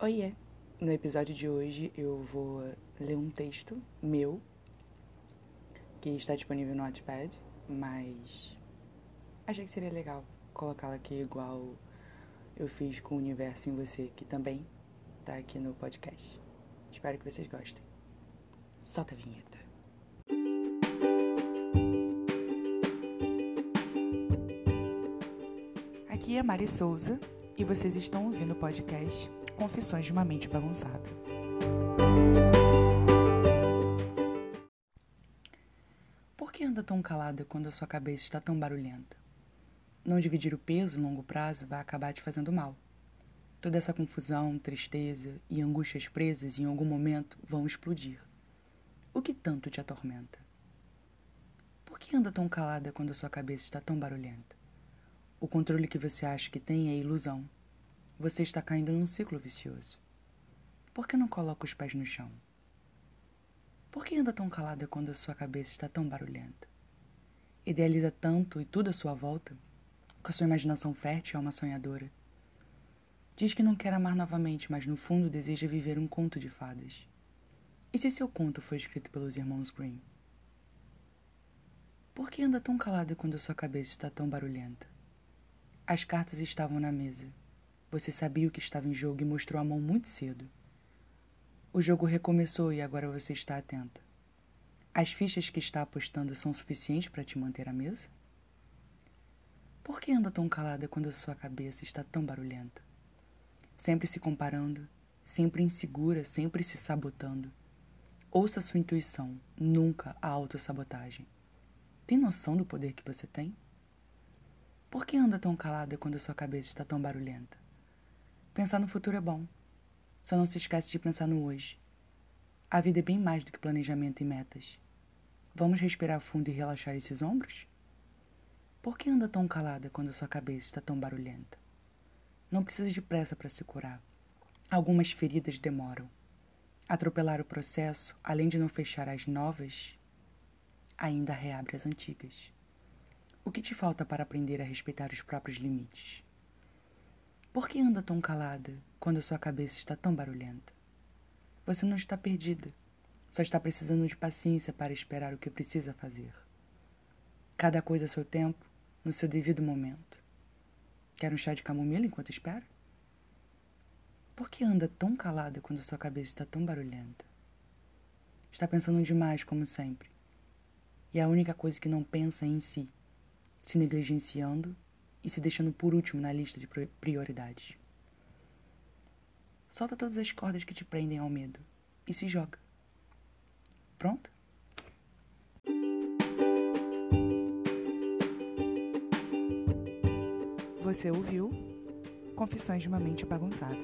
Oiê! No episódio de hoje eu vou ler um texto meu que está disponível no Wattpad, mas achei que seria legal colocá-lo aqui igual eu fiz com o Universo em Você, que também tá aqui no podcast. Espero que vocês gostem. Solta a vinheta. Aqui é Mari Souza e vocês estão ouvindo o podcast Confissões de uma Mente Bagunçada. Por que anda tão calada quando a sua cabeça está tão barulhenta? Não dividir o peso no longo prazo vai acabar te fazendo mal. Toda essa confusão, tristeza e angústias presas em algum momento vão explodir. O que tanto te atormenta? Por que anda tão calada quando a sua cabeça está tão barulhenta? O controle que você acha que tem é ilusão. Você está caindo num ciclo vicioso. Por que não coloca os pés no chão? Por que anda tão calada quando a sua cabeça está tão barulhenta? Idealiza tanto e tudo à sua volta? Com a sua imaginação fértil é uma sonhadora. Diz que não quer amar novamente, mas no fundo deseja viver um conto de fadas. E se seu conto foi escrito pelos irmãos Grimm? Por que anda tão calada quando a sua cabeça está tão barulhenta? As cartas estavam na mesa. Você sabia o que estava em jogo e mostrou a mão muito cedo. O jogo recomeçou e agora você está atenta. As fichas que está apostando são suficientes para te manter à mesa? Por que anda tão calada quando a sua cabeça está tão barulhenta? Sempre se comparando, sempre insegura, sempre se sabotando. Ouça sua intuição, nunca a autossabotagem. Tem noção do poder que você tem? Por que anda tão calada quando a sua cabeça está tão barulhenta? Pensar no futuro é bom. Só não se esquece de pensar no hoje. A vida é bem mais do que planejamento e metas. Vamos respirar fundo e relaxar esses ombros? Por que anda tão calada quando sua cabeça está tão barulhenta? Não precisa de pressa para se curar. Algumas feridas demoram. Atropelar o processo, além de não fechar as novas, ainda reabre as antigas. O que te falta para aprender a respeitar os próprios limites? Por que anda tão calada quando a sua cabeça está tão barulhenta? Você não está perdida, só está precisando de paciência para esperar o que precisa fazer. Cada coisa a seu tempo, no seu devido momento. Quer um chá de camomila enquanto espera? Por que anda tão calada quando sua cabeça está tão barulhenta? Está pensando demais, como sempre. E a única coisa que não pensa é em si se negligenciando e se deixando por último na lista de prioridades. Solta todas as cordas que te prendem ao medo e se joga. Pronto? Você ouviu Confissões de uma Mente Bagunçada.